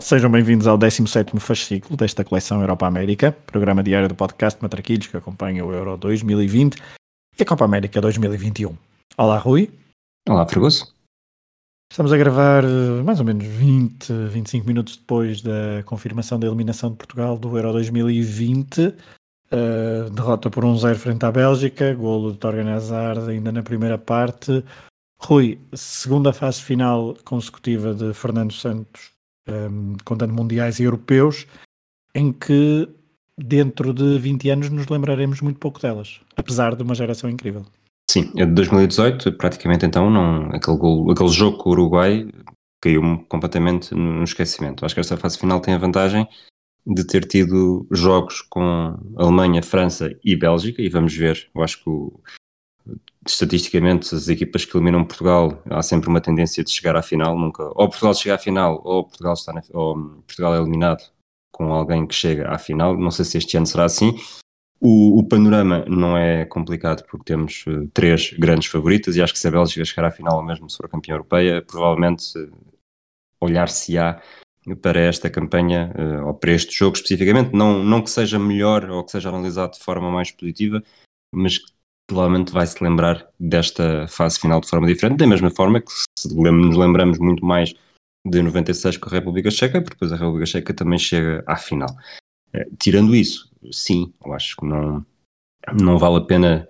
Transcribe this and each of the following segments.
Sejam bem-vindos ao 17º fascículo desta coleção Europa América, programa diário do podcast Matraquilhos que acompanha o Euro 2020 e a Copa América 2021. Olá, Rui. Olá, Fregoso. Estamos a gravar eh, mais ou menos 20, 25 minutos depois da confirmação da eliminação de Portugal do Euro 2020. Uh, eh, derrota por 1-0 frente à Bélgica, golo de Torgan Hazard ainda na primeira parte. Rui, segunda fase final consecutiva de Fernando Santos, um, ehm, contando mundiais e europeus, em que dentro de 20 anos nos lembraremos muito pouco delas, apesar de uma geração incrível. Sim, é de 2018, praticamente então, não, aquele, gol, aquele jogo com o Uruguai caiu-me completamente no esquecimento. Acho que esta fase final tem a vantagem de ter tido jogos com Alemanha, França e Bélgica, e vamos ver, eu acho que o, estatisticamente as equipas que eliminam Portugal há sempre uma tendência de chegar à final, nunca, ou Portugal chega à final, ou Portugal, está na, ou Portugal é eliminado com alguém que chega à final, não sei se este ano será assim, o, o, panorama não é complicado porque temos uh, três grandes favoritas e acho que se a Bélgica chegar à final, ou mesmo se for campeã europeia, provavelmente uh, olhar-se-á para esta campanha uh, ou para este jogo especificamente, não, não que seja melhor ou que seja analisado de forma mais positiva, mas que provavelmente vai se lembrar desta fase final de forma diferente, da mesma forma que se nos lembramos muito mais de 96 com a República Checa, porque depois a República Checa também chega à final. tirando isso, sim, eu acho que não, não vale a pena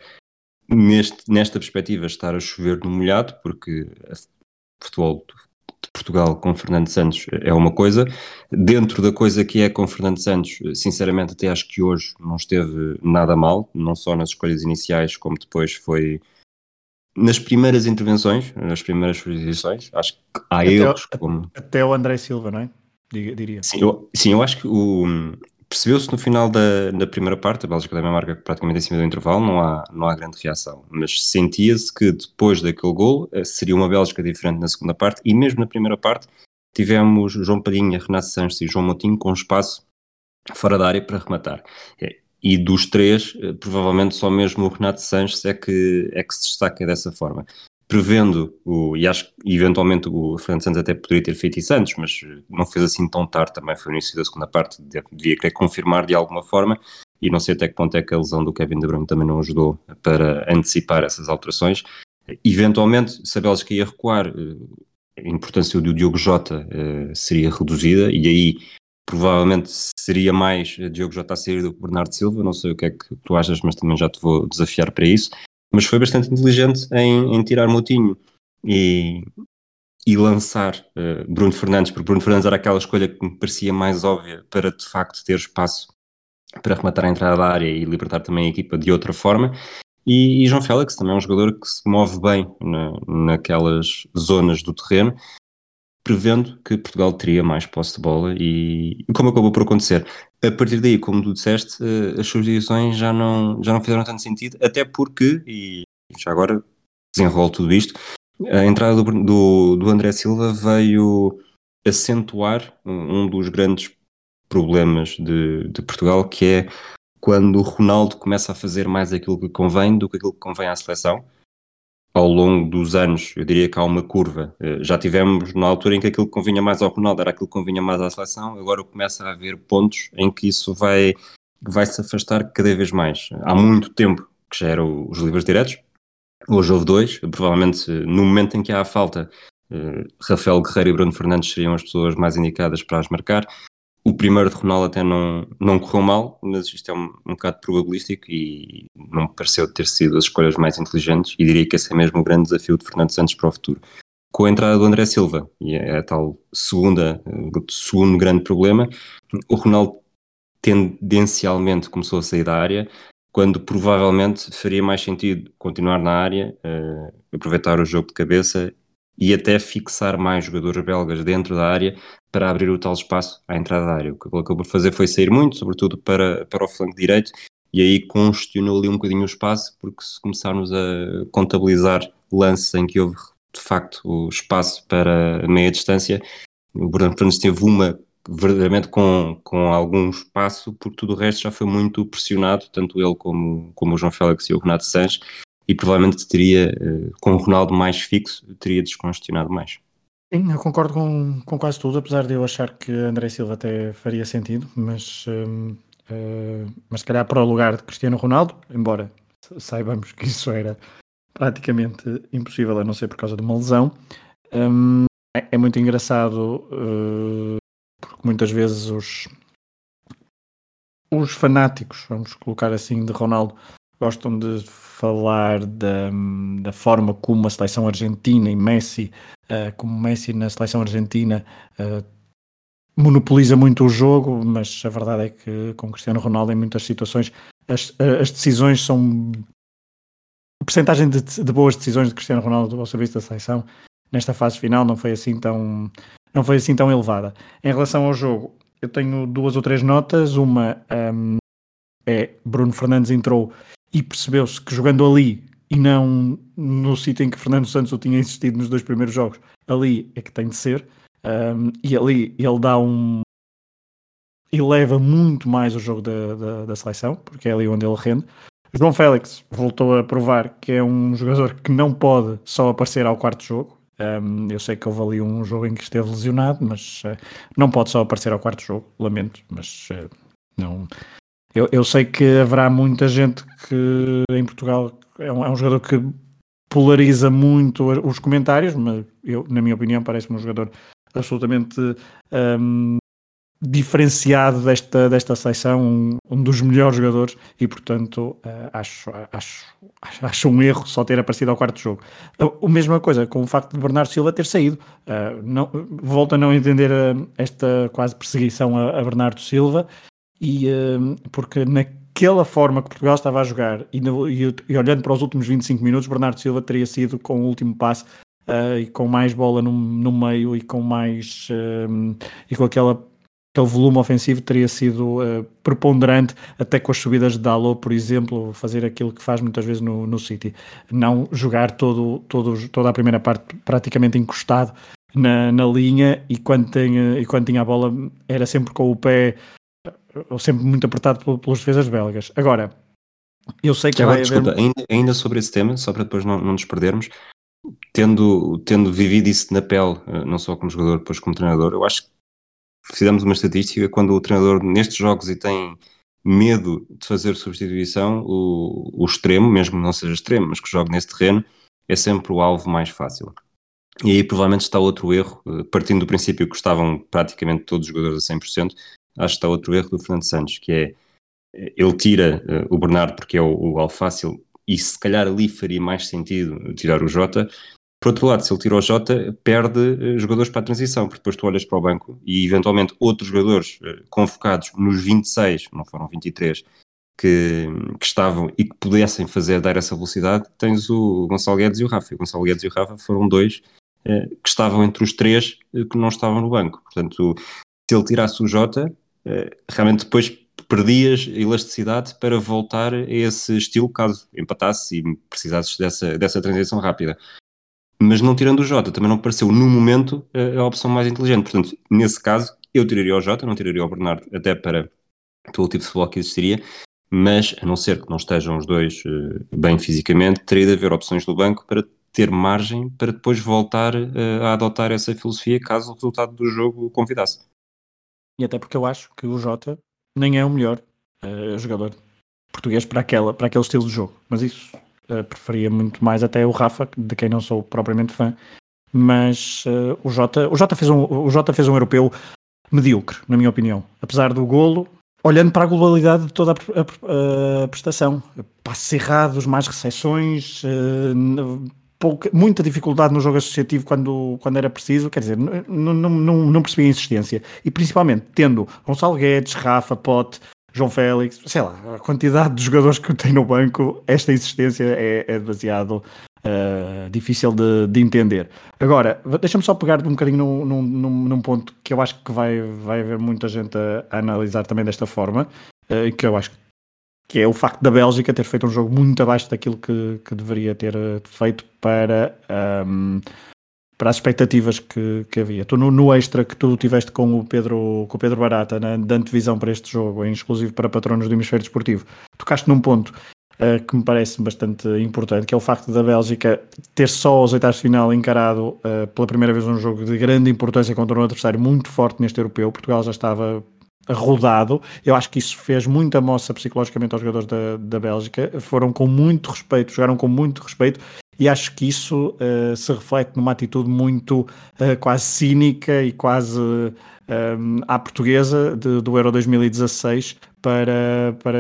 neste, nesta perspectiva estar a chover no molhado, porque futebol de Portugal com Fernando Santos é uma coisa. Dentro da coisa que é com Fernando Santos, sinceramente, até acho que hoje não esteve nada mal, não só nas escolhas iniciais, como depois foi nas primeiras intervenções, nas primeiras posições. Acho que há até erros. O, como... Até o André Silva, não é? Diria. Sim, eu, sim, eu acho que o, Percebeu-se no final da, da, primeira parte, a Bélgica também marca praticamente em cima do intervalo, não há, não há grande reação, mas sentia-se que depois daquele gol eh, seria uma Bélgica diferente na segunda parte e mesmo na primeira parte tivemos João Padinha, Renato Sanches e João Moutinho com espaço fora da área para rematar. Eh, e dos três, eh, provavelmente só mesmo o Renato Sanches é que, é que se destaca dessa forma prevendo o, e acho que eventualmente o Fernando Santos até poderia ter feito isso antes, mas não fez assim tão tarde, também foi no início da segunda parte, devia querer confirmar de alguma forma, e não sei até que ponto é que a lesão do Kevin De Bruyne também não ajudou para antecipar essas alterações. Eventualmente, se a Bélgica ia recuar, eh, a importância do Diogo Jota uh, seria reduzida, e aí provavelmente seria mais Diogo Jota a sair do que Bernardo Silva, não sei o que é que tu achas, mas também já te vou desafiar para isso mas foi bastante inteligente em, em tirar Moutinho e, e lançar uh, Bruno Fernandes, porque Bruno Fernandes era aquela escolha que me parecia mais óbvia para de facto ter espaço para rematar a entrada da área e libertar também a equipa de outra forma. E, e João Félix também é um jogador que se move bem na, naquelas zonas do terreno prevendo que Portugal teria mais posse de bola e como acabou por acontecer. A partir daí, como tu disseste, eh, as substituições já não, já não fizeram tanto sentido, até porque, e já agora desenrolo tudo isto, a entrada do, do, do André Silva veio acentuar um dos grandes problemas de, de Portugal, que é quando o Ronaldo começa a fazer mais aquilo que convém do que aquilo que convém à seleção ao longo dos anos, eu diria que há uma curva. Eh, já tivemos na altura em que aquilo que convinha mais ao Ronaldo era aquilo que convinha mais à seleção, agora começa a haver pontos em que isso vai, vai se afastar cada vez mais. Há muito tempo que já eram os livros diretos, hoje houve dois, provavelmente no momento em que há a falta, eh, Rafael Guerreiro e Bruno Fernandes seriam as pessoas mais indicadas para as marcar. O primeiro de Ronaldo até não, não correu mal, mas isto é um, um bocado probabilístico e não me pareceu ter sido as escolhas mais inteligentes e diria que esse é mesmo o grande desafio de Fernando Santos para o futuro. Com a entrada do André Silva, e é a tal segunda, segundo grande problema, o Ronaldo tendencialmente começou a sair da área, quando provavelmente faria mais sentido continuar na área, uh, aproveitar o jogo de cabeça e até fixar mais jogadores belgas dentro da área para abrir o tal espaço à entrada da área. O que ele acabou de fazer foi sair muito, sobretudo para, para o flanco direito, e aí congestionou ali um bocadinho o espaço, porque se começarmos a contabilizar lances em que houve de facto o espaço para meia distância, o Bruno Fernandes teve uma verdadeiramente com, com algum espaço, porque tudo o resto já foi muito pressionado, tanto ele como, como o João Félix e o Renato Sanches, e provavelmente teria, eh, com o Ronaldo mais fixo, teria descongestionado mais. Sim, eu concordo com, com quase tudo, apesar de eu achar que André Silva até faria sentido, mas, uh, mas se calhar para o lugar de Cristiano Ronaldo, embora saibamos que isso era praticamente impossível, a não ser por causa de uma lesão. Um, é, é, muito engraçado uh, porque muitas vezes os, os fanáticos, vamos colocar assim, de Ronaldo, gostam de falar da, da forma como a seleção argentina e Messi, uh, como Messi na seleção argentina uh, monopoliza muito o jogo, mas a verdade é que com Cristiano Ronaldo em muitas situações as, as decisões são a percentagem de, de, boas decisões de Cristiano Ronaldo ao serviço da seleção nesta fase final não foi assim tão não foi assim tão elevada. Em relação ao jogo, eu tenho duas ou três notas. Uma um, é Bruno Fernandes entrou e percebeu-se que jogando ali e não no sítio em que Fernando Santos o tinha insistido nos dois primeiros jogos, ali é que tem de ser. Um, e ali ele dá um. eleva muito mais o jogo da, da, da, seleção, porque é ali onde ele rende. João Félix voltou a provar que é um jogador que não pode só aparecer ao quarto jogo. Um, eu sei que houve ali um jogo em que esteve lesionado, mas uh, não pode só aparecer ao quarto jogo, lamento, mas uh, não. Eu, eu, sei que haverá muita gente que em Portugal é um, é um jogador que polariza muito os comentários, mas eu, na minha opinião, parece-me um jogador absolutamente um, diferenciado desta, desta seleção, um, um, dos melhores jogadores, e portanto uh, acho, acho, acho um erro só ter aparecido ao quarto jogo. A, mesma coisa com o facto de Bernardo Silva ter saído. Uh, não, volto a não entender uh, esta quase perseguição a, a Bernardo Silva, e, porque naquela forma que Portugal estava a jogar, e, no, e, e, olhando para os últimos 25 minutos, Bernardo Silva teria sido com o último passe. e com mais bola no, no meio e com mais e com aquela aquele volume ofensivo teria sido uh, preponderante, até com as subidas de Dalot, por exemplo, fazer aquilo que faz muitas vezes no, no City, não jogar todo, todo, toda a primeira parte praticamente encostado na, na linha e quando, e quando tinha a bola era sempre com o pé ou sempre muito apertado pelos defesas belgas. Agora, eu sei que vai desculpa, haver... ainda, ainda sobre esse tema, só para depois não, não nos perdermos, tendo, tendo vivido isso na pele, eh, não só como jogador, depois como treinador, eu acho que fizemos uma estatística, quando o treinador nestes jogos e tem medo de fazer substituição, o, o extremo, mesmo não seja extremo, mas que jogue nesse terreno, é sempre o alvo mais fácil. E aí provavelmente está outro erro, eh, partindo do princípio que estavam praticamente todos os jogadores a 100%, acho que está outro erro do Fernando Santos, que é, eh, ele tira uh, o Bernardo porque é o, o alvo fácil, e se calhar ali faria mais sentido tirar o Jota, por outro lado, se ele tira o Jota, perde uh, jogadores para a transição, porque depois tu olhas para o banco e eventualmente outros jogadores uh, convocados nos 26, não foram 23, que, que, estavam e que pudessem fazer, dar essa velocidade, tens o Gonçalo Guedes e o Rafa. O Gonçalo Guedes e o Rafa foram dois que estavam entre os três que não estavam no banco. Portanto, se ele tirasse o Jota, realmente depois perdias elasticidade para voltar a esse estilo caso empatasse e precisasses dessa, dessa transição rápida mas não tirando o Jota, também não pareceu no momento a, opção mais inteligente. Portanto, nesse caso, eu tiraria o Jota, não tiraria o Bernardo, até para pelo tipo de futebol que existiria, mas a não ser que não estejam os dois uh, bem fisicamente, teria de haver opções no banco para ter margem para depois voltar uh, a adotar essa filosofia caso o resultado do jogo convidasse. E até porque eu acho que o Jota nem é o melhor uh, jogador português para, aquela, para aquele estilo de jogo, mas isso Uh, preferia muito mais até o Rafa, de quem não sou propriamente fã. Mas uh, o, Jota, o, Jota fez um, o Jota fez um europeu medíocre, na minha opinião. Apesar do golo, olhando para a globalidade de toda a, a, a prestação. Passos errados, mais recepções, uh, pouca, muita dificuldade no jogo associativo quando, quando era preciso. Quer dizer, não, não, percebi a insistência. E principalmente tendo Gonçalo Guedes, Rafa, Pote, João Félix, sei lá, a quantidade de jogadores que tem no banco, esta existência é, é demasiado uh, difícil de, de, entender. Agora, deixa-me só pegar um bocadinho num, num, num, ponto que eu acho que vai, vai haver muita gente a, a analisar também desta forma, uh, que eu acho que que é o facto da Bélgica ter feito um jogo muito abaixo daquilo que, que deveria ter eh, feito para, um, para as expectativas que, que havia. Tu no, no, extra que tu tiveste com o Pedro, com o Pedro Barata, na, da antevisão para este jogo, em exclusivo para patronos do hemisfério desportivo, tocaste num ponto uh, que me parece bastante importante, que é o facto da Bélgica ter só aos oitavos de final encarado uh, pela primeira vez um jogo de grande importância contra um adversário muito forte neste europeu. Portugal já estava rodado. Eu acho que isso fez muita moça psicologicamente aos jogadores da, da Bélgica. Foram com muito respeito, jogaram com muito respeito e acho que isso uh, se reflete numa atitude muito uh, quase cínica e quase uh, à portuguesa de, do Euro 2016 para, para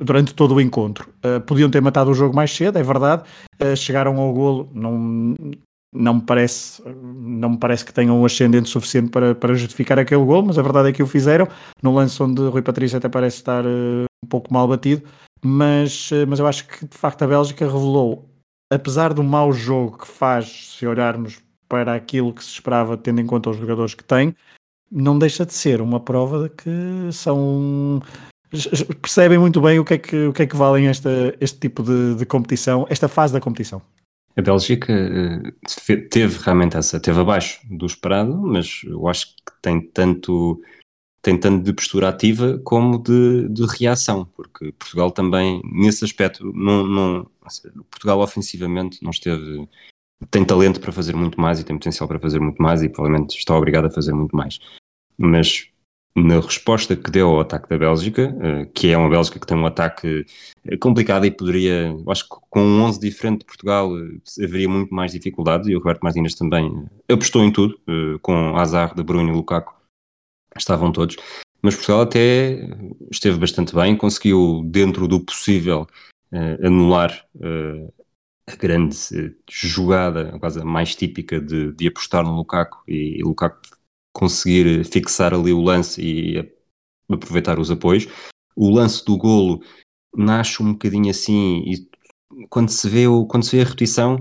durante todo o encontro. podiam ter matado o jogo mais cedo, é verdade. chegaram ao golo, não, não me parece, não me parece que tenham um ascendente suficiente para, para justificar aquele gol, mas a verdade é que o fizeram, no lance onde Rui Patrício até parece estar uh, um pouco mal batido, mas, uh, mas eu acho que de facto a Bélgica revelou, apesar do mau jogo que faz, se olharmos para aquilo que se esperava, tendo em conta os jogadores que tem, não deixa de ser uma prova de que são percebem muito bem o que é que, o que, é que valem esta, este tipo de, de competição, esta fase da competição. A Bélgica uh, teve realmente essa, teve abaixo do esperado, mas eu acho que tem tanto, tem tanto de postura ativa como de, de reação, porque Portugal também, nesse aspecto, não, não, Portugal ofensivamente não esteve, tem talento para fazer muito mais e tem potencial para fazer muito mais e provavelmente está obrigado a fazer muito mais. Mas na resposta que deu ao ataque da Bélgica, uh, que é uma Bélgica que tem um ataque eh, complicado e poderia, acho que com um 11 diferente de Portugal uh, haveria muito mais dificuldade e o Roberto Martínez também apostou em tudo, com Azar, De Bruyne e Lukaku, estavam todos. Mas Portugal até esteve bastante bem, conseguiu dentro do possível anular a grande jogada, quase a mais típica de, de apostar no Lukaku e, e Lukaku conseguir fixar ali o lance e aproveitar os apoios. O lance do golo nasce um bocadinho assim e quando se vê, o, quando se vê a repetição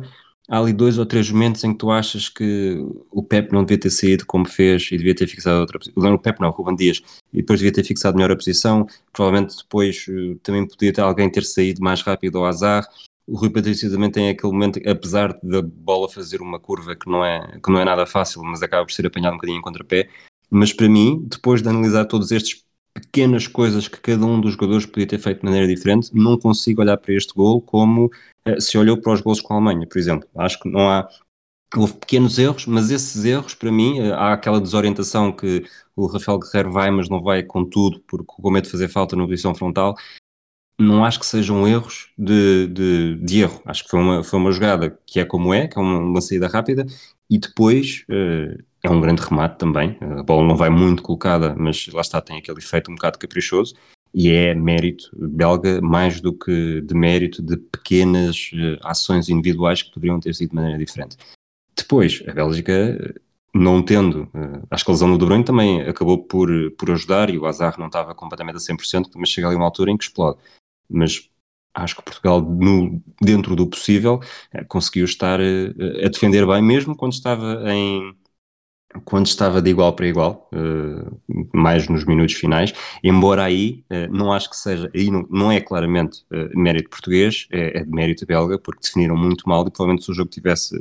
há ali dois ou três momentos em que tu achas que o Pep não devia ter saído como fez e devia ter fixado outra posição. O Pep não, o Ruben Dias, e depois devia ter fixado melhor a posição. Provavelmente depois uh, também podia ter alguém ter saído mais rápido ao azar o Rui Patrício também tem aquele momento, apesar da bola fazer uma curva que não é, que não é nada fácil, mas acaba por ser apanhado um bocadinho em contrapé. Mas para mim, depois de analisar todos estes pequenas coisas que cada um dos jogadores podia ter feito de maneira diferente, não consigo olhar para este gol como eh, se olhou para os gols com a Alemanha, por exemplo. Acho que não há. Houve pequenos erros, mas esses erros, para mim, eh, há aquela desorientação que o Rafael Guerreiro vai, mas não vai com tudo, porque com medo de fazer falta na posição frontal não acho que sejam erros de, de, de, erro. Acho que foi uma, foi uma jogada que é como é, que é uma, uma saída rápida, e depois uh, é um grande remate também. A bola não vai muito colocada, mas lá está, tem aquele efeito um bocado caprichoso, e é mérito belga mais do que de mérito de pequenas uh, ações individuais que poderiam ter sido de maneira diferente. Depois, a Bélgica não tendo, uh, acho que a lesão do Bruyne também acabou por, por ajudar e o Azar não estava completamente a 100%, mas chega ali uma altura em que explode mas acho que Portugal, no, dentro do possível, eh, conseguiu estar uh, a defender bem, mesmo quando estava em quando estava de igual para igual, mais nos minutos finais, embora aí não acho que seja, aí não, não é claramente mérito português, é, é de mérito belga, porque definiram muito mal e provavelmente se o jogo tivesse,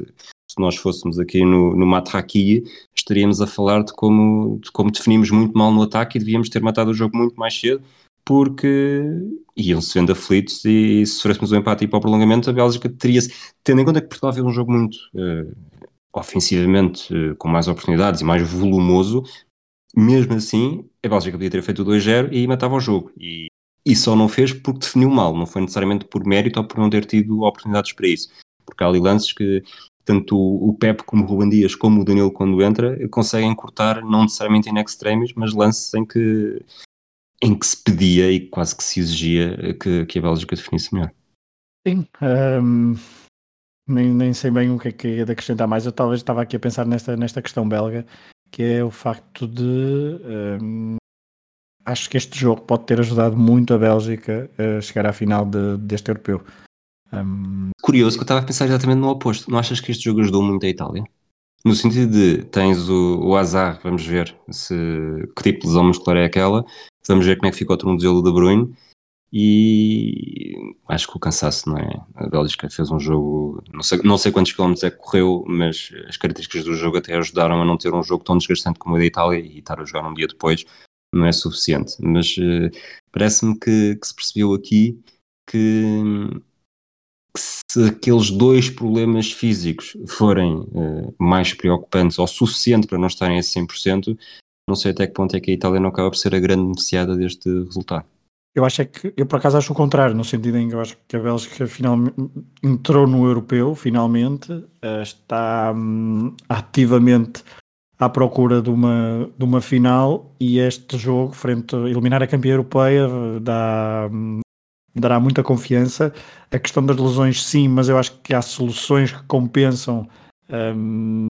se nós fôssemos aqui no, no Matraquia, estaríamos a falar de como, de como definimos muito mal no ataque e devíamos ter matado o jogo muito mais cedo porque iam-se vendo aflitos e se sofrêssemos um empate e para o prolongamento, a Bélgica teria-se, tendo em conta que Portugal fez um jogo muito uh, ofensivamente, uh, com mais oportunidades e mais volumoso, mesmo assim, a Bélgica podia ter feito o 2-0 e matava o jogo. E, e só não fez porque definiu mal, não foi necessariamente por mérito ou por não ter tido oportunidades para isso. Porque há ali lances que tanto o Pep como o Ruben Dias como o Danilo quando entra conseguem cortar não necessariamente em extremis, mas lances em que em que se pedia e quase que se exigia que, que a Bélgica definisse melhor. Sim, um, nem, nem sei bem o que é que é de acrescentar mais. Eu talvez estava aqui a pensar nesta, nesta questão belga, que é o facto de. Um, acho que este jogo pode ter ajudado muito a Bélgica a chegar à final de, deste europeu. Um... Curioso que eu estava a pensar exatamente no oposto. Não achas que este jogo ajudou muito a Itália? No sentido de tens o, o azar, vamos ver se que tipo de lesão muscular é aquela, vamos ver como é que ficou o tornozelo de Bruyne, e acho que o cansaço, não é? A Bélgica fez um jogo, não sei, não sei quantos quilómetros é que correu, mas as características do jogo até ajudaram a não ter um jogo tão desgastante como o da Itália e estar a jogar um dia depois não é suficiente. Mas uh, parece-me que, que, se percebeu aqui que, se aqueles dois problemas físicos forem uh, mais preocupantes ou suficiente para não estarem a 100%, não sei até que ponto é que a Itália não acaba por ser a grande beneficiada deste resultado. Eu acho é que, eu por acaso acho o contrário, no sentido em que eu acho que a Bélgica finalmente entrou no europeu, finalmente, uh, está um, ativamente à procura de uma, de uma final e este jogo, frente a eliminar a campeã europeia, dá, dará muita confiança. A questão das lesões, sim, mas eu acho que há soluções que compensam, um,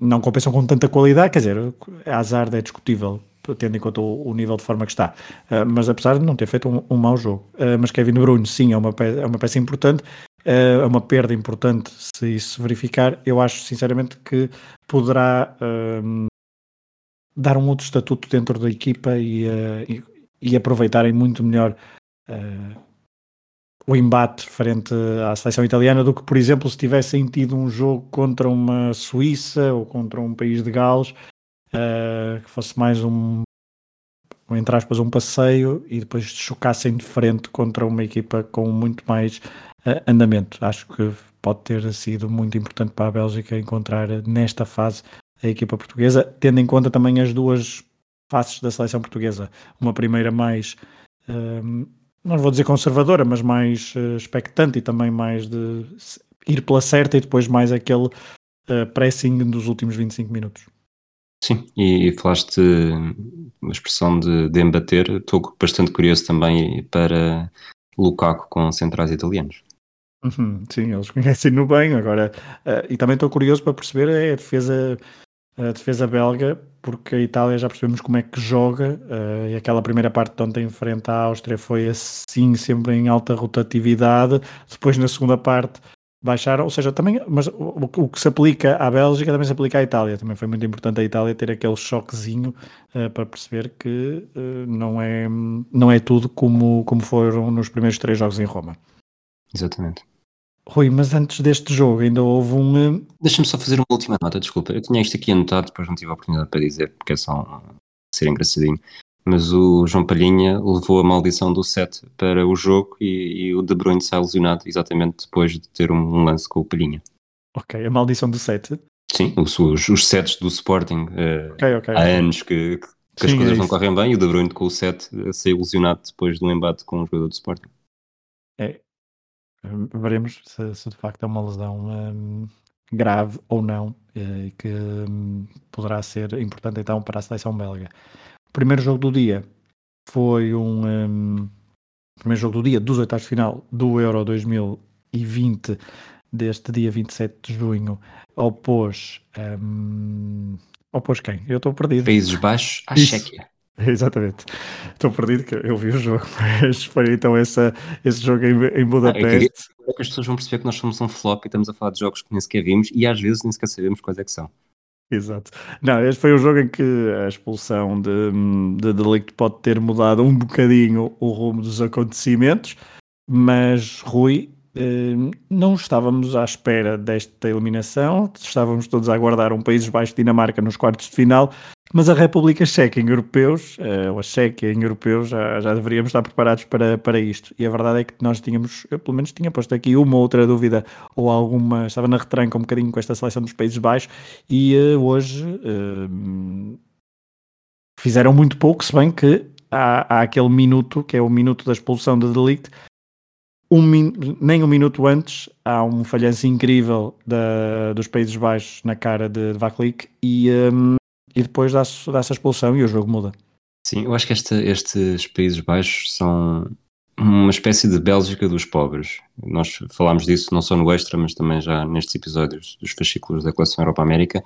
não compensam com tanta qualidade, quer dizer, a Hazard é discutível tendo em conta o, o, nível de forma que está. Uh, mas apesar de não ter feito um, um mau jogo. Uh, mas Kevin De Bruyne, sim, é uma, peça, é uma peça importante, uh, é uma perda importante se isso verificar. Eu acho, sinceramente, que poderá dar um outro estatuto dentro da equipa e, e, e aproveitarem muito melhor o embate frente à seleção italiana do que, por exemplo, se tivessem tido um jogo contra uma Suíça ou contra um país de Gales uh, que fosse mais um, entre aspas, um passeio e depois chocassem de frente contra uma equipa com muito mais uh, andamento. Acho que pode ter sido muito importante para a Bélgica encontrar nesta fase a equipa portuguesa, tendo em conta também as duas faces da seleção portuguesa. Uma primeira mais, uh, não vou dizer conservadora, mas mais uh, expectante e também mais de ir pela certa e depois mais aquele uh, pressing dos últimos 25 minutos. Sim, e, e falaste uma expressão de, de embater. Estou bastante curioso também para Lukaku com centrais italianos. Uhum, sim, eles conhecem-no bem. Agora, uh, e também estou curioso para perceber a defesa, a defesa belga, porque a Itália já percebemos como é que joga. Uh, e aquela primeira parte de ontem em frente à Áustria foi assim, sempre em alta rotatividade. Depois, na segunda parte, baixaram, ou seja, também, mas o, o, que se aplica à Bélgica também se aplica à Itália. Também foi muito importante a Itália ter aquele choquezinho uh, para perceber que uh, não, é, não é tudo como, como foram nos primeiros três jogos em Roma. Exatamente. Rui, mas antes deste jogo ainda houve um. Uh... Deixa-me só fazer uma última nota, desculpa. Eu tinha isto aqui anotado, depois não tive a oportunidade para dizer, porque é só ser engraçadinho mas o João Palhinha levou a maldição do set para o jogo e, e o De Bruyne sai lesionado exatamente depois de ter um, um, lance com o Palhinha. Ok, a maldição do set? Sim, os, os, sets do Sporting uh, okay, okay, há okay. anos que, que Sim, as coisas é não correm bem e o De Bruyne com o set saiu lesionado depois do embate com o jogador do Sporting. Veremos se, se de facto é uma lesão um, grave ou não e que um, poderá ser importante então para a seleção belga primeiro jogo do dia foi um, um primeiro jogo do dia dos oitavos de final do Euro 2020 deste dia 27 de junho opôs um, opôs quem? Eu estou perdido. Países Baixos à Chequia. Exatamente. Estou perdido que eu vi o jogo, mas foi então essa, esse jogo em, em Budapeste. Ah, é que as pessoas vão perceber que nós somos um flop e estamos a falar de jogos que nem sequer vimos e às vezes nem sequer sabemos quais é que são. Exato. Não, este foi um jogo em que a expulsão de, de Delicto pode ter mudado um bocadinho o rumo dos acontecimentos, mas Rui, eh, não estávamos à espera desta eliminação, estávamos todos a aguardar um Países Baixos-Dinamarca nos quartos de final, mas a República Checa em europeus, eh, ou a Chequia em europeus, já, já deveríamos estar preparados para, para isto. E a verdade é que nós tínhamos, eu pelo menos tinha posto aqui uma outra dúvida, ou alguma, estava na retranca um bocadinho com esta seleção dos Países Baixos, e uh, hoje uh, fizeram muito pouco, se bem que há, há, aquele minuto, que é o minuto da expulsão de Delict, um, nem um minuto antes há um falhanço incrível da, dos Países Baixos na cara de, de Vaklik e um, e depois dá-se dá a expulsão e o jogo muda. Sim, eu acho que esta, estes Países Baixos são uma espécie de Bélgica dos pobres. Nós falámos disso não só no Extra, mas também já nestes episódios dos fascículos da coleção Europa-América,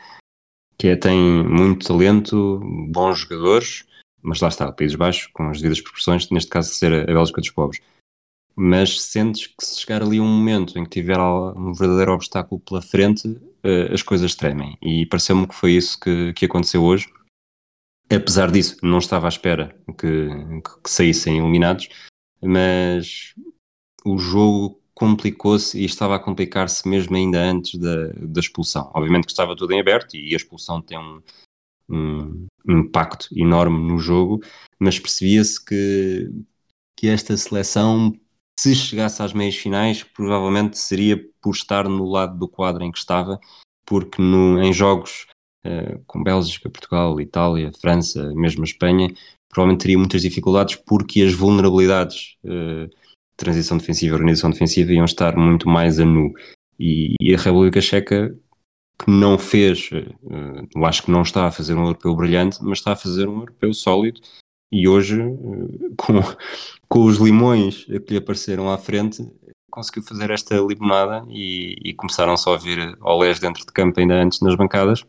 que é, tem muito talento, bons jogadores, mas lá está, Países Baixos, com as devidas proporções, neste caso ser a Bélgica dos pobres. Mas sentes que se chegar ali um momento em que tiver um verdadeiro obstáculo pela frente, uh, as coisas tremem. E pareceu-me que foi isso que, que aconteceu hoje. Apesar disso, não estava à espera que, que saíssem eliminados, mas o jogo complicou-se e estava a complicar-se mesmo ainda antes da, da expulsão. Obviamente que estava tudo em aberto e a expulsão tem um, um impacto enorme no jogo, mas percebia-se que, que esta seleção, se chegasse às meias finais, provavelmente seria por estar no lado do quadro em que estava, porque no, em jogos uh, com Bélgica, Portugal, Itália, França, mesmo Espanha, provavelmente teria muitas dificuldades porque as vulnerabilidades uh, transição defensiva e organização defensiva iam estar muito mais a nu. E, e a República Checa, que não fez, uh, eu acho que não está a fazer um europeu brilhante, mas está a fazer um europeu sólido. E hoje, uh, com, com os limões que lhe apareceram à frente, conseguiu fazer esta limonada e, e começaram só a vir olés dentro de campo ainda antes nas bancadas,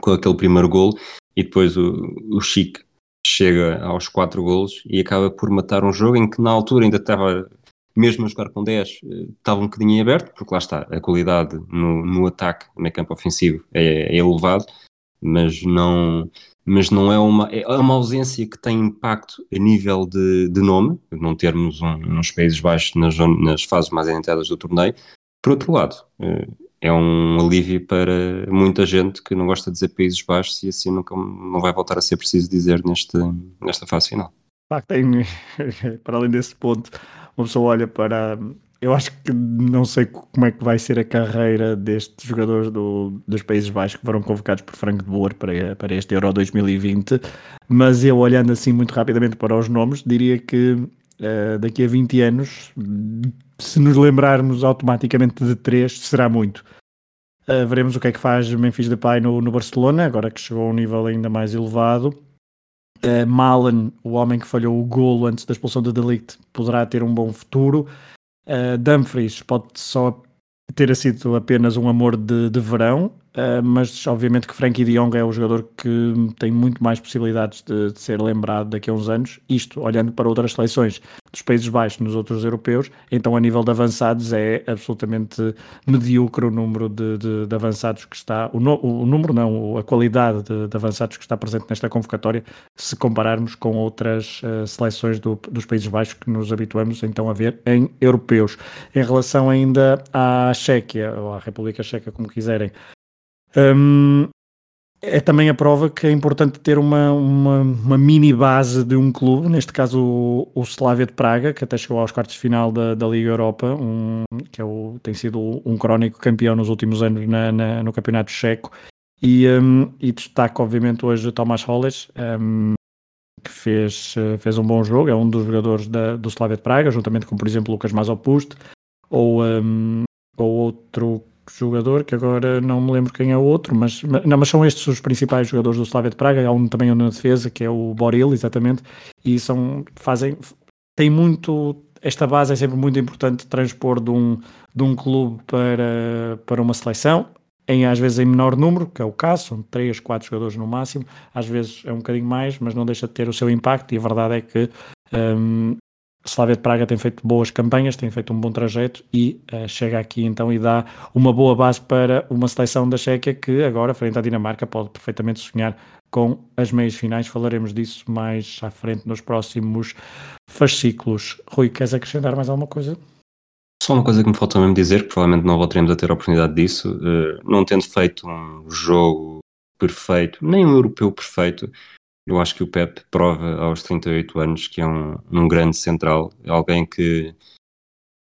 com aquele primeiro gol, e depois o, o Chic chega aos 4 golos e acaba por matar um jogo em que na altura ainda estava, mesmo a jogar com 10, eh, estava um bocadinho aberto, porque lá está, a qualidade no, no ataque, no campo ofensivo é, é elevado, mas não, mas não é uma, é uma ausência que tem impacto a nível de, de nome, não termos um, uns Países Baixos nas, nas fases mais adiantadas do torneio. Por outro lado, eh, é um alívio para muita gente que não gosta de dizer Países Baixos e assim nunca não vai voltar a ser preciso dizer neste, nesta fase final. Para além desse ponto, uma pessoa olha para. Eu acho que não sei como é que vai ser a carreira destes jogadores do, dos Países Baixos que foram convocados por Frank de Boer para, para este Euro 2020, mas eu olhando assim muito rapidamente para os nomes, diria que uh, daqui a 20 anos se nos lembrarmos automaticamente de três, será muito. Uh, veremos o que é que faz Memphis Depay no, no Barcelona, agora que chegou a um nível ainda mais elevado. Uh, Malen, o homem que falhou o golo antes da expulsão de Delict, poderá ter um bom futuro. Uh, Dumfries pode só ter sido apenas um amor de, de verão, Uh, mas obviamente que Frankie de Jong é o jogador que tem muito mais possibilidades de, de, ser lembrado daqui a uns anos. Isto olhando para outras seleções dos Países Baixos nos outros europeus, então a nível de avançados é absolutamente medíocre o número de, de, de avançados que está, o, no, o, número não, a qualidade de, avançados que está presente nesta convocatória, se compararmos com outras uh, seleções do, dos Países Baixos que nos habituamos então a ver em europeus. Em relação ainda à Chequia, ou à República Checa, como quiserem, um, é também a prova que é importante ter uma, uma, uma, mini base de um clube, neste caso o, o Slavia de Praga, que até chegou aos quartos de final da, da Liga Europa, um, que é o, tem sido um crónico campeão nos últimos anos na, na, no Campeonato Checo. E, um, e destaco, obviamente, hoje o Tomás Holles, que fez, fez um bom jogo, é um dos jogadores da, do Slavia de Praga, juntamente com, por exemplo, Lucas Mazopust, ou, ou outro jogador, que agora não me lembro quem é o outro, mas, não, mas são estes os principais jogadores do Slavia de Praga, há um também na defesa, que é o Boril, exatamente, e são, fazem, tem muito, esta base é sempre muito importante transpor de um, de um clube para, para uma seleção, em, às vezes em menor número, que é o caso, são 3, 4 jogadores no máximo, às vezes é um bocadinho mais, mas não deixa de ter o seu impacto, e a verdade é que um, Slavia de Praga tem feito boas campanhas, tem feito um bom trajeto e uh, chega aqui então e dá uma boa base para uma seleção da Chequia que agora, frente à Dinamarca, pode perfeitamente sonhar com as meias finais. Falaremos disso mais à frente nos próximos fascículos. Rui, queres acrescentar mais alguma coisa? Só uma coisa que me faltou mesmo dizer, que provavelmente não voltaremos a ter a oportunidade disso, uh, não tendo feito um jogo perfeito, nem um europeu perfeito, eu acho que o Pep prova aos 38 anos que é um, um grande central, alguém que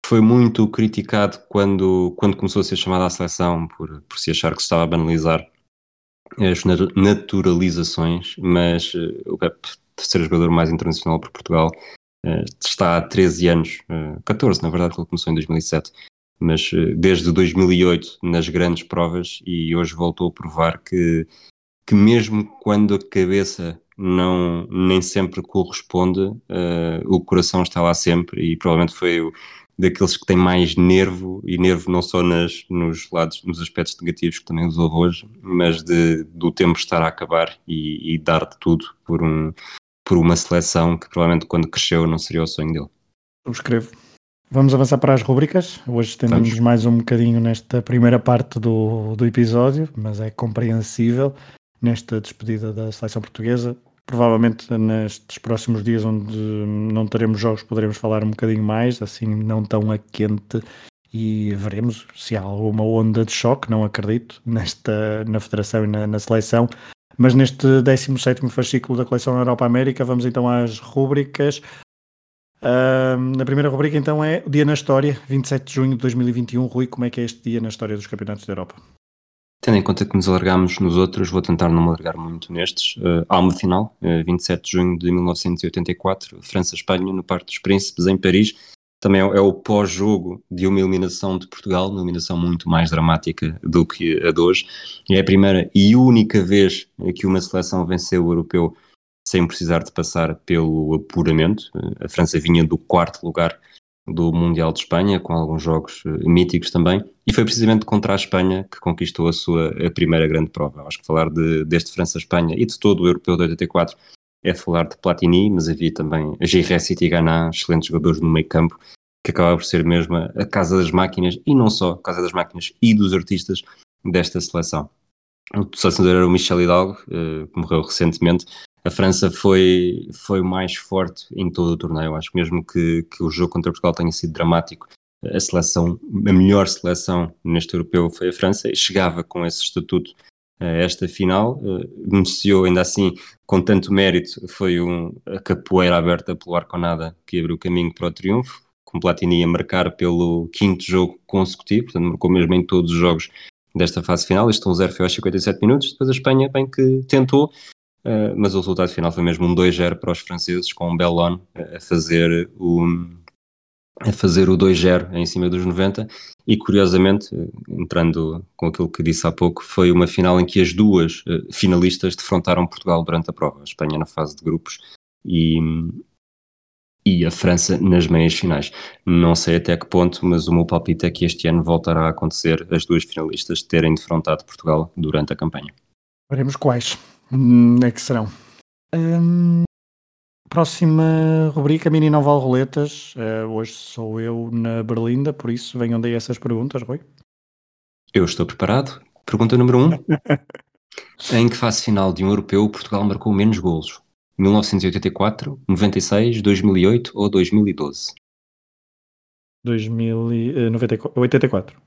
foi muito criticado quando, quando começou a ser chamado à seleção por, por se achar que se estava a banalizar as naturalizações, mas uh, o Pep, terceiro jogador mais internacional por Portugal, uh, está há 13 anos, uh, eh, 14 na verdade, ele começou em 2007, mas desde 2008 nas grandes provas e hoje voltou a provar que, que mesmo quando a cabeça não nem sempre corresponde, uh, o coração está lá sempre e provavelmente foi o, daqueles que têm mais nervo, e nervo não só nas, nos lados, nos aspectos negativos que também usou hoje, mas de, do tempo estar a acabar e, e, dar de tudo por, um, por uma seleção que provavelmente quando cresceu não seria o sonho dele. Subscrevo. Vamos avançar para as rubricas. Hoje estendemos mais um bocadinho nesta primeira parte do, do episódio, mas é compreensível nesta despedida da seleção portuguesa. Provavelmente nestes próximos dias, onde não teremos jogos, poderemos falar um bocadinho mais, assim, não tão a quente. E veremos se há alguma onda de choque, não acredito, nesta, na Federação e na, na seleção. Mas neste 17 fascículo da coleção Europa-América, vamos então às rúbricas. Uh, na primeira rubrica, então, é o Dia na História, 27 de junho de 2021. Rui, como é que é este dia na história dos campeonatos da Europa? Tendo em conta que nos alargámos nos outros, vou tentar não me alargar muito nestes. Uh, há uma final, uh, 27 de junho de 1984, França-Espanha, no Parque dos Príncipes, em Paris. Também é, é o pós-jogo de uma eliminação de Portugal, uma eliminação muito mais dramática do que a de hoje. E é a primeira e única vez que uma seleção venceu o europeu sem precisar de passar pelo apuramento. A França vinha do quarto lugar do Mundial de Espanha, com alguns jogos eh, míticos também, e foi precisamente contra a Espanha que conquistou a sua a primeira grande prova. Acho que falar de, deste França-Espanha e de todo o Europeu de 84 é falar de Platini, mas havia também Giresse e Tigana, excelentes jogadores no meio campo, que acaba por ser mesmo a casa das máquinas, e não só a casa das máquinas, e dos artistas desta seleção. O selecionador era o Michel Hidalgo, eh, que morreu recentemente, a França foi, foi mais forte em todo o torneio. Acho mesmo que, que o jogo contra Portugal tenha sido dramático. A seleção, a melhor seleção neste europeu foi a França e chegava com esse estatuto a esta final. Uh, ainda assim com tanto mérito. Foi um, a capoeira aberta pelo Arconada que abriu o caminho para o triunfo. Com Platini a marcar pelo quinto jogo consecutivo, portanto marcou mesmo em todos os jogos desta fase final. Este 1-0 foi aos 57 minutos. Depois a Espanha, bem que tentou, Uh, mas o resultado final foi mesmo um 2-0 para os franceses, com o Bellon a fazer o, a fazer o 2-0 em cima dos 90 e curiosamente, entrando com aquilo que disse há pouco, foi uma final em que as duas finalistas defrontaram Portugal durante a prova, a Espanha na fase de grupos e, e a França nas meias finais. Não sei até que ponto, mas o meu palpite é que este ano voltará a acontecer as duas finalistas terem defrontado Portugal durante a campanha. Veremos quais. Hum, é que serão. Hum, próxima rubrica, Mini não vale roletas. Uh, hoje sou eu na Berlinda, por isso venham daí essas perguntas, Rui. Eu estou preparado. Pergunta número 1. Um. em que fase final de um europeu Portugal marcou menos golos? 1984, 96, 2008 ou 2012? 2084.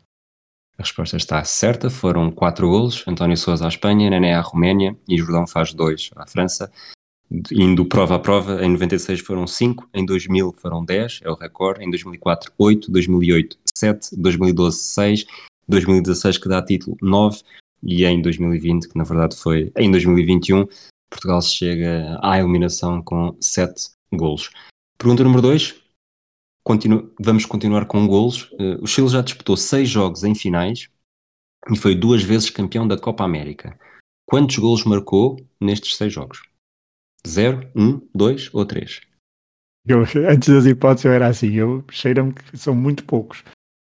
A resposta está certa, foram quatro golos, António Sousa à Espanha, Nené à Roménia e Jordão faz dois à França. Indo prova a prova, em 96 foram 5, em 2000 foram 10, é o recorde, em 2004 8, 2008 7, 2012 6, 2016 que dá título 9 e em 2020, que na verdade foi em 2021, Portugal chega à eliminação com 7 golos. Pergunta número 2, Continu vamos continuar com golos. Uh, o Chile já disputou seis jogos em finais e foi duas vezes campeão da Copa América. Quantos golos marcou nestes seis jogos? Zero, um, dois ou três? Eu, antes das hipóteses eu era assim, eu cheiro-me que são muito poucos,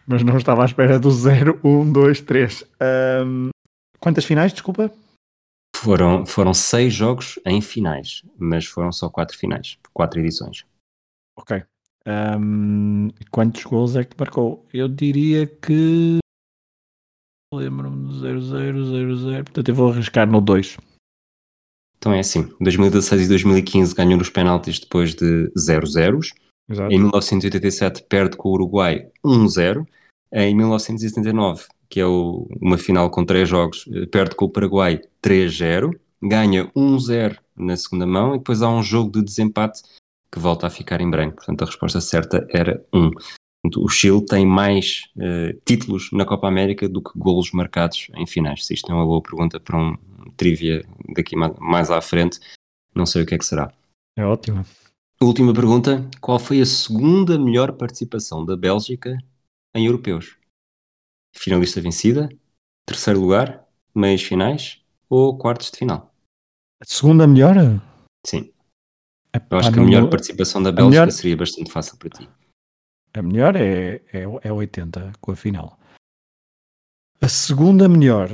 mas não estava à espera do zero, um, dois, três. Um, quantas finais, desculpa? Foram, foram seis jogos em finais, mas foram só quatro finais, quatro edições. Ok. Um, quantos gols é que marcou? Eu diria que. Lembro-me do 0-0, 0-0. Portanto, eu vou arriscar no 2. Então é assim: 2016 e 2015 ganhou nos penaltis depois de 0-0. Em 1987 perde com o Uruguai 1-0. Em 1979, que é o, uma final com três jogos, eh, perde com o Paraguai 3-0. Ganha 1-0 na segunda mão e depois há um jogo de desempate que volta a ficar em branco. Portanto, a resposta certa era 1. Um. O Chile tem mais uh, títulos na Copa América do que golos marcados em finais. Se isto é uma boa pergunta para um trivia daqui mais à frente, não sei o que é que será. É ótimo. Última pergunta: qual foi a segunda melhor participação da Bélgica em europeus? Finalista vencida? Terceiro lugar? Meias finais? Ou quartos de final? A segunda melhor? Sim. Eu acho que a melhor participação da Bélgica melhor... seria bastante fácil para ti. A melhor é, é, é 80 com a final. A segunda melhor,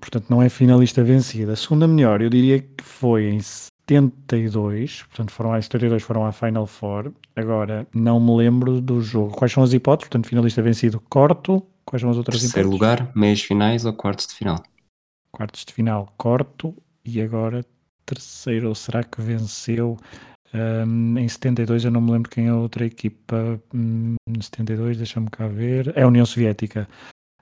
portanto não é finalista vencida, a segunda melhor eu diria que foi em 72, portanto foram em 72 foram à Final Four. Agora não me lembro do jogo. Quais são as hipóteses? Portanto, finalista vencido, corto. Quais são as outras Terceiro hipóteses? lugar, meias finais ou quartos de final? Quartos de final, corto. E agora terceiro ou será que venceu? Um, em 72 eu não me lembro quem é a outra equipa. Hum, 72, deixa-me cá ver. É a União Soviética.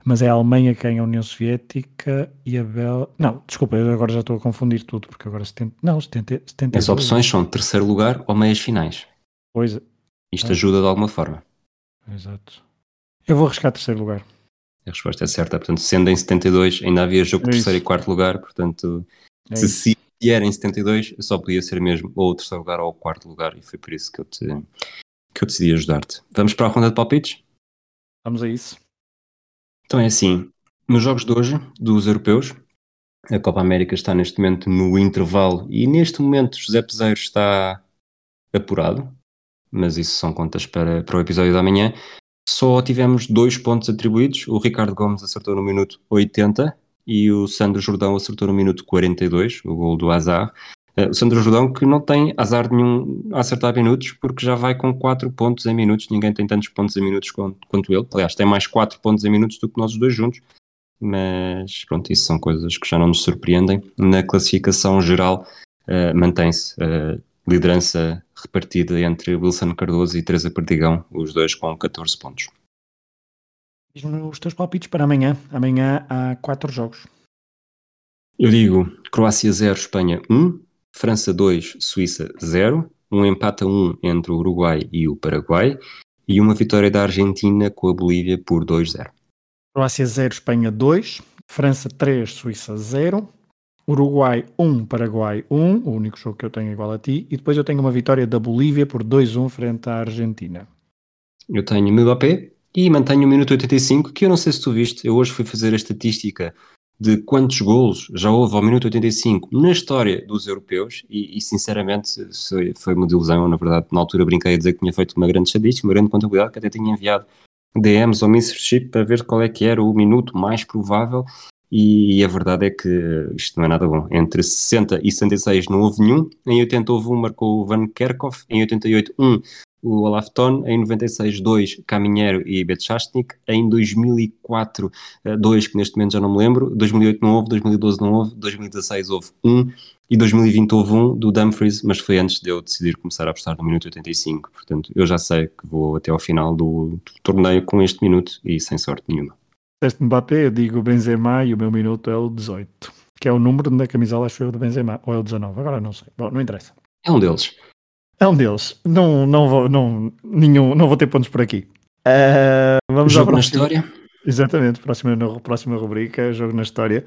Mas é a Alemanha quem é a União Soviética e a Bel... Não, desculpa, eu agora já estou a confundir tudo, porque agora 70... Não, 70, 72. As opções são terceiro lugar ou meias finais. Pois, Isto Ah. ajuda de alguma forma. exato. Eu vou arriscar terceiro lugar. A resposta é certa. Portanto, sendo em 72, ainda havia jogo de É terceiro e quarto lugar. Portanto, É se. Se vier em 72, só podia ser mesmo ou o terceiro lugar ou o quarto lugar. E foi por isso que eu, te, que eu decidi ajudar-te. Vamos para a ronda de palpites? Vamos a isso. Então é assim, nos jogos de hoje, dos europeus, a Copa América está neste momento no intervalo e neste momento José Peseiro está apurado, mas isso são contas para, para o episódio da manhã. Só tivemos dois pontos atribuídos, o Ricardo Gomes acertou no minuto 80 e o Sandro Jordão acertou no minuto 42, o gol do Azar. Eh, O Sandro Jordão que não tem azar nenhum a acertar minutos, porque já vai com 4 pontos em minutos. Ninguém tem tantos pontos em minutos quanto, ele. Aliás, tem mais 4 pontos em minutos do que nós dois juntos. Mas pronto, isso são coisas que já não nos surpreendem. Na classificação geral, eh, mantém-se a liderança repartida entre Wilson Cardoso e Teresa Perdigão, os dois com 14 pontos. Diz-me os teus palpites para amanhã. Amanhã há quatro jogos. Eu digo Croácia 0, Espanha 1, França 2, Suíça 0, um empate a 1 entre o Uruguai e o Paraguai e uma vitória da Argentina com a Bolívia por 2-0. Croácia 0, Espanha 2, França 3, Suíça 0, Uruguai 1, Paraguai 1, o único jogo que eu tenho igual a ti, e depois eu tenho uma vitória da Bolívia por 2-1 frente à Argentina. Eu tenho Mbappé e mantenho o minuto 85, que eu não sei se tu viste, eu hoje fui fazer a estatística de quantos golos já houve ao minuto 85 na história dos europeus e, e, sinceramente foi, foi uma desilusão, na verdade na altura brinquei a dizer que tinha feito uma grande estadística, uma grande contabilidade, que até tinha enviado DMs ao Mr. Chip para ver qual é que era o minuto mais provável e, a verdade é que isto não é nada bom. Entre 60 e 66 não houve nenhum, em 80 houve um, marcou o Van Kerkhoff, em 88 um o Olaf Ton, em 96 2 Caminheiro e Betchastnik, em 2004 dois que neste momento já não me lembro, 2008 não houve, 2012 não houve, 2016 houve um e 2020 houve um do Dumfries, mas foi antes de eu decidir começar a apostar no minuto 85, portanto eu já sei que vou até ao final do, do torneio com este minuto e sem sorte nenhuma. Deste Mbappé, eu digo Benzema e o meu minuto é o 18, que é o número da camisola, acho eu, de Benzema, ou é o 19, agora não sei. Bom, não interessa. É um deles. É um deles. Não, não, vou, não, nenhum, não vou ter pontos por aqui. Uh, vamos Jogo na história. Exatamente, próxima, próxima rubrica, Jogo na História.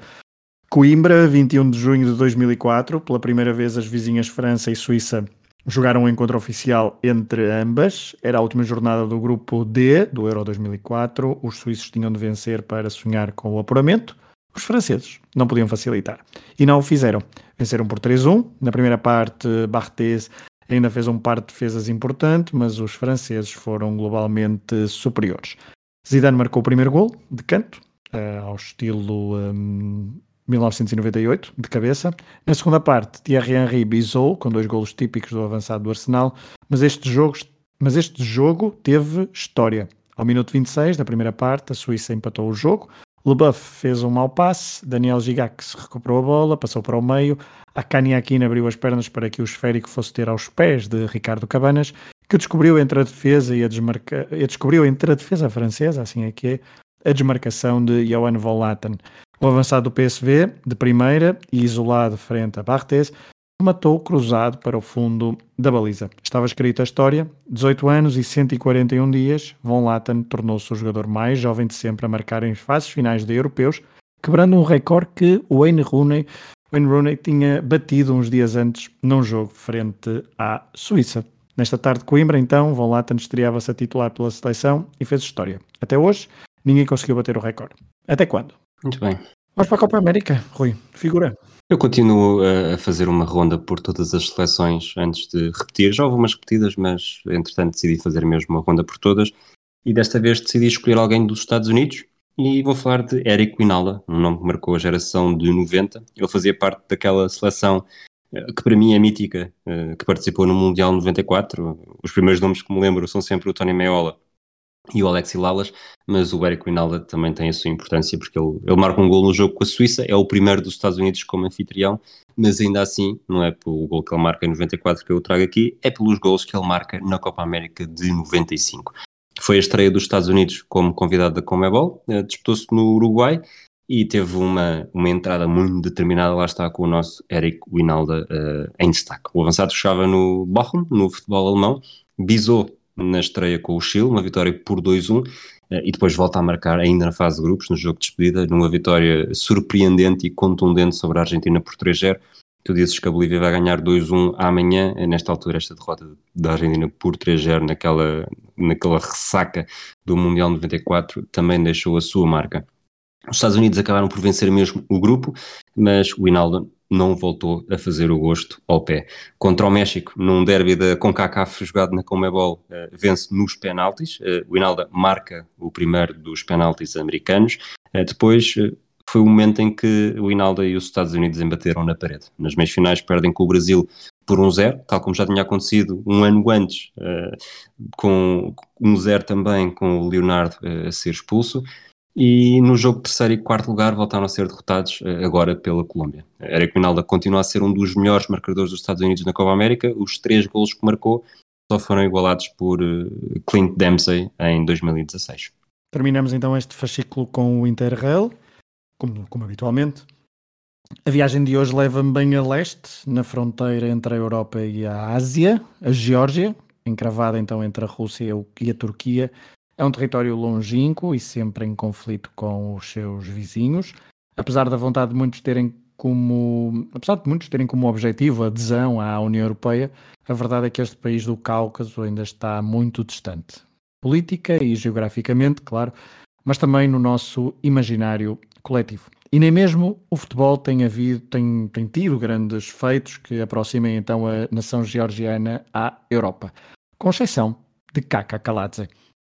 Coimbra, 21 de junho de 2004, pela primeira vez as vizinhas França e Suíça jogaram um encontro oficial entre ambas. Era a última jornada do grupo D do Euro 2004. Os suíços tinham de vencer para sonhar com o apuramento. Os franceses não podiam facilitar. E não o fizeram. Venceram por 3-1. Na primeira parte, Barthez ainda fez um par de defesas importante, mas os franceses foram globalmente superiores. Zidane marcou o primeiro gol, de canto, uh, ao estilo um, 1998, de cabeça. Na segunda parte, Thierry Henry bisou, com dois golos típicos do avançado do Arsenal, mas este, jogo, mas este jogo teve história. Ao minuto 26 da primeira parte, a Suíça empatou o jogo. Leboeuf fez um mau passe, Daniel Gigac se recuperou a bola, passou para o meio, a Aquino abriu as pernas para que o esférico fosse ter aos pés de Ricardo Cabanas, que descobriu entre a defesa e a desmarca... descobriu entre a defesa francesa, assim é que é, a desmarcação de Johan Volaten. O avançado do PSV, de primeira e isolado frente a Barthez, matou cruzado para o fundo da baliza. Estava escrita a história, 18 anos e 141 dias, Von Latten tornou-se o jogador mais jovem de sempre a marcar em fases finais de europeus, quebrando um recorde que Wayne Rooney, Wayne Rooney tinha batido uns dias antes num jogo frente à Suíça. Nesta tarde de Coimbra, então, Von Latten estreava-se a titular pela seleção e fez história. Até hoje, ninguém conseguiu bater o recorde. Até quando? Muito bem. Vamos para a Copa América, Rui. Figura. Eu continuo a fazer uma ronda por todas as seleções antes de repetir. Já houve umas repetidas, mas entretanto decidi fazer mesmo uma ronda por todas. E desta vez decidi escolher alguém dos Estados Unidos e vou falar de Eric Winala, um nome que marcou a geração de 90. Ele fazia parte daquela seleção que para mim é mítica, que participou no Mundial 94. Os primeiros nomes que me lembro são sempre o Tony Meola e o Alexi Lalas, mas o Eric Winalda também tem a sua importância porque ele, ele marca um gol no jogo com a Suíça, é o primeiro dos Estados Unidos como anfitrião, mas ainda assim, não é pelo gol que ele marca em 94 que eu trago aqui, é pelos gols que ele marca na Copa América de 95. Foi a estreia dos Estados Unidos como convidado da Comebol, eh, disputou-se no Uruguai e teve uma, uma entrada muito determinada, lá está com o nosso Eric Winalda uh, em destaque. O avançado chegava no Bochum, no futebol alemão, bisou na estreia com o Chile, uma vitória por 2-1, eh, e depois volta a marcar ainda na fase de grupos, no jogo de despedida, numa vitória surpreendente e contundente sobre a Argentina por 3-0. Tu dizes que a Bolívia vai ganhar 2-1 amanhã, eh, nesta altura esta derrota da Argentina por 3-0 naquela, naquela ressaca do Mundial 94 também deixou a sua marca. Os Estados Unidos acabaram por vencer mesmo o grupo, mas o Hinaldo não voltou a fazer o gosto ao pé. Contra o México, num derby da CONCACAF jogado na Comebol, uh, vence nos penaltis. Uh, o Hinalda marca o primeiro dos penaltis americanos. Uh, depois foi o momento em que o Hinalda e os Estados Unidos embateram na parede. Nas meias finais perdem com o Brasil por um zero, tal como já tinha acontecido um ano antes, com um zero também com o Leonardo a ser expulso. E no jogo terceiro e quarto lugar voltaram a ser derrotados uh, agora pela Colômbia. Eric Minalda continua a ser um dos melhores marcadores dos Estados Unidos na Copa América. Os três golos que marcou só foram igualados por uh, Clint Dempsey em 2016. Terminamos então este fascículo com o Interrail, como, como habitualmente. A viagem de hoje leva-me bem a leste, na fronteira entre a Europa e a Ásia, a Geórgia, encravada então entre a Rússia e a Turquia, é um território longínquo e sempre em conflito com os seus vizinhos, apesar da vontade de muitos terem como, apesar de muitos terem como objetivo a adesão à União Europeia, a verdade é que este país do Cáucaso ainda está muito distante. Política e geograficamente, claro, mas também no nosso imaginário coletivo. E nem mesmo o futebol tem, havido, tem, tem tido grandes feitos que aproximem então a nação georgiana à Europa, com exceção de Kaka Kaladze.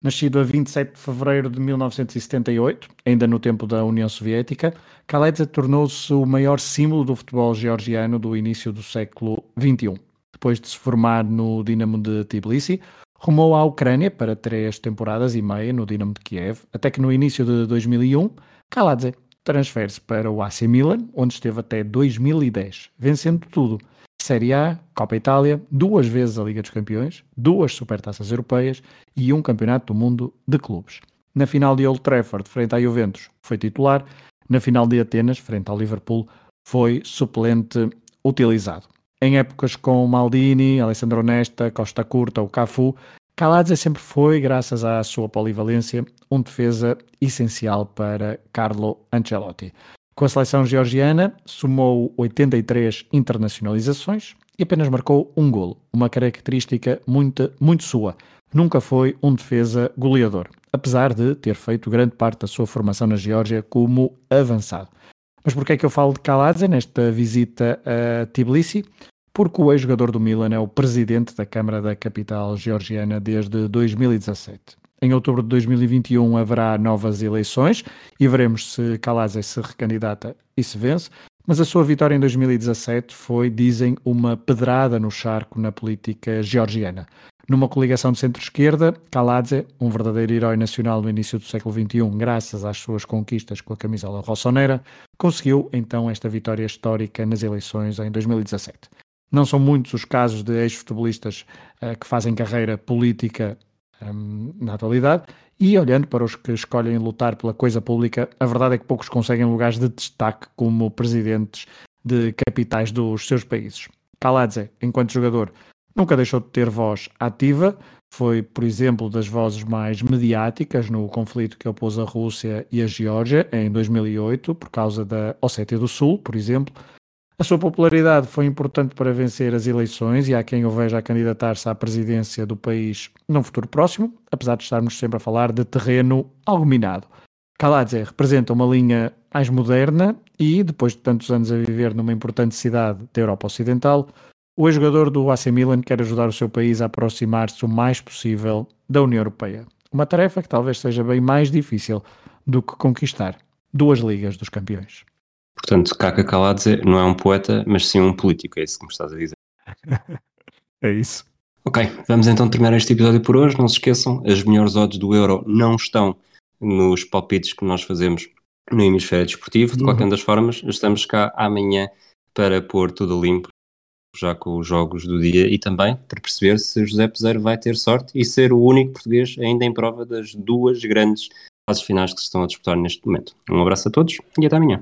Nascido a 27 de fevereiro de 1978, ainda no tempo da União Soviética, Kaledze tornou-se o maior símbolo do futebol georgiano do início do século XXI. Depois de se formar no Dinamo de Tbilisi, rumou à Ucrânia para três temporadas e meia no Dinamo de Kiev, até que no início de 2001, Kaladze transfere-se para o AC Milan, onde esteve até 2010, vencendo tudo – Série A, Copa Itália, duas vezes a Liga dos Campeões, duas Supertaças Europeias e um Campeonato do Mundo de Clubes. Na final de Old Trafford, frente à Juventus, foi titular. Na final de Atenas, frente ao Liverpool, foi suplente utilizado. Em épocas com Maldini, Alessandro Nesta, Costa Curta ou Cafu, Kaladze sempre foi, graças à sua polivalência, um defesa essencial para Carlo Ancelotti. Com a seleção georgiana, somou 83 internacionalizações e apenas marcou um golo, uma característica muito, muito sua. Nunca foi um defesa goleador, apesar de ter feito grande parte da sua formação na Geórgia como avançado. Mas por que é que eu falo de Kaladze nesta visita a Tbilisi? Porque o ex-jogador do Milan é o presidente da Câmara da capital georgiana desde 2017. Em outubro de 2021 haverá novas eleições e veremos se Kaladze se recandidata e se vence. Mas a sua vitória em 2017 foi, dizem, uma pedrada no charco na política georgiana. Numa coligação de centro-esquerda, Kaladze, um verdadeiro herói nacional no início do século XXI, graças às suas conquistas com a camisola rossonera, conseguiu então esta vitória histórica nas eleições em 2017. Não são muitos os casos de ex-futebolistas uh, que fazem carreira política um, na atualidade. E olhando para os que escolhem lutar pela coisa pública, a verdade é que poucos conseguem lugares de destaque como presidentes de capitais dos seus países. Kaladze, enquanto jogador, nunca deixou de ter voz ativa, foi, por exemplo, das vozes mais mediáticas no conflito que opôs a Rússia e a Geórgia em 2008, por causa da Ossétia do Sul, por exemplo, a sua popularidade foi importante para vencer as eleições e há quem o veja a candidatar-se à presidência do país num futuro próximo, apesar de estarmos sempre a falar de terreno algo minado. Kaladze representa uma linha mais moderna e, depois de tantos anos a viver numa importante cidade da Europa Ocidental, o ex-jogador do AC Milan quer ajudar o seu país a aproximar-se o mais possível da União Europeia. Uma tarefa que talvez seja bem mais difícil do que conquistar duas ligas dos campeões. Portanto, Kaka Kaladze não é um poeta, mas sim um político, é isso que me estás a dizer. é isso. Ok, vamos então terminar este episódio por hoje. Não se esqueçam, as melhores odds do Euro não estão nos palpites que nós fazemos no hemisfério desportivo. De qualquer das formas, estamos cá amanhã para pôr tudo limpo, já com os jogos do dia e também para perceber se José Peseiro vai ter sorte e ser o único português ainda em prova das duas grandes fases finais que se estão a disputar neste momento. Um abraço a todos e até amanhã.